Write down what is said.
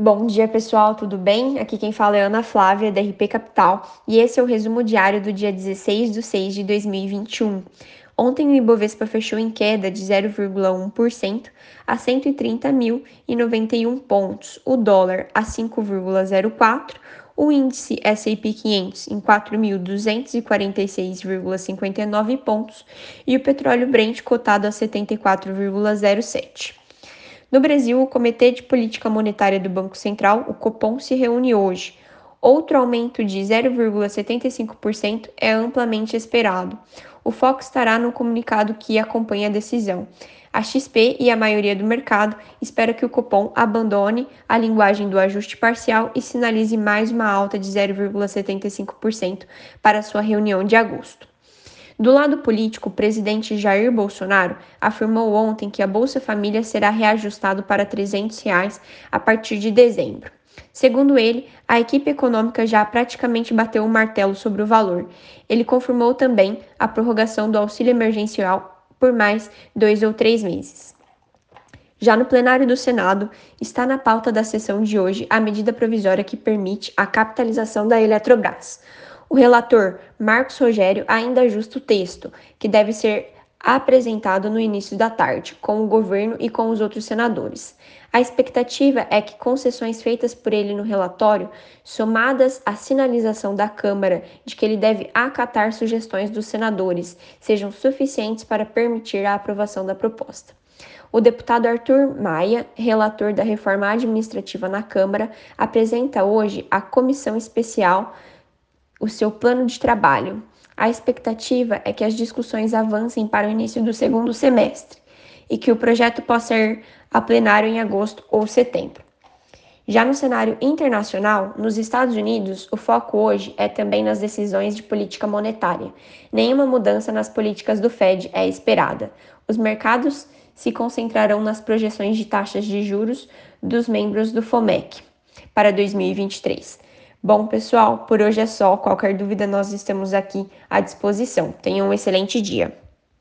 Bom dia, pessoal, tudo bem? Aqui quem fala é Ana Flávia, da RP Capital, e esse é o resumo diário do dia 16 de 6 de 2021. Ontem o Ibovespa fechou em queda de 0,1% a 130.091 pontos, o dólar a 5,04%, o índice S&P 500 em 4.246,59 pontos e o petróleo Brent cotado a 74,07. No Brasil, o Comitê de Política Monetária do Banco Central, o Copom, se reúne hoje. Outro aumento de 0,75% é amplamente esperado. O foco estará no comunicado que acompanha a decisão. A XP e a maioria do mercado espera que o Copom abandone a linguagem do ajuste parcial e sinalize mais uma alta de 0,75% para sua reunião de agosto. Do lado político, o presidente Jair Bolsonaro afirmou ontem que a Bolsa Família será reajustado para 300 reais a partir de dezembro. Segundo ele, a equipe econômica já praticamente bateu o martelo sobre o valor. Ele confirmou também a prorrogação do auxílio emergencial por mais dois ou três meses. Já no plenário do Senado, está na pauta da sessão de hoje a medida provisória que permite a capitalização da Eletrobras. O relator Marcos Rogério ainda ajusta o texto, que deve ser apresentado no início da tarde, com o governo e com os outros senadores. A expectativa é que concessões feitas por ele no relatório, somadas à sinalização da Câmara de que ele deve acatar sugestões dos senadores, sejam suficientes para permitir a aprovação da proposta. O deputado Arthur Maia, relator da reforma administrativa na Câmara, apresenta hoje a comissão especial o seu plano de trabalho. A expectativa é que as discussões avancem para o início do segundo semestre e que o projeto possa ir a plenário em agosto ou setembro. Já no cenário internacional, nos Estados Unidos, o foco hoje é também nas decisões de política monetária. Nenhuma mudança nas políticas do Fed é esperada. Os mercados se concentrarão nas projeções de taxas de juros dos membros do FOMEC para 2023. Bom, pessoal, por hoje é só. Qualquer dúvida, nós estamos aqui à disposição. Tenham um excelente dia.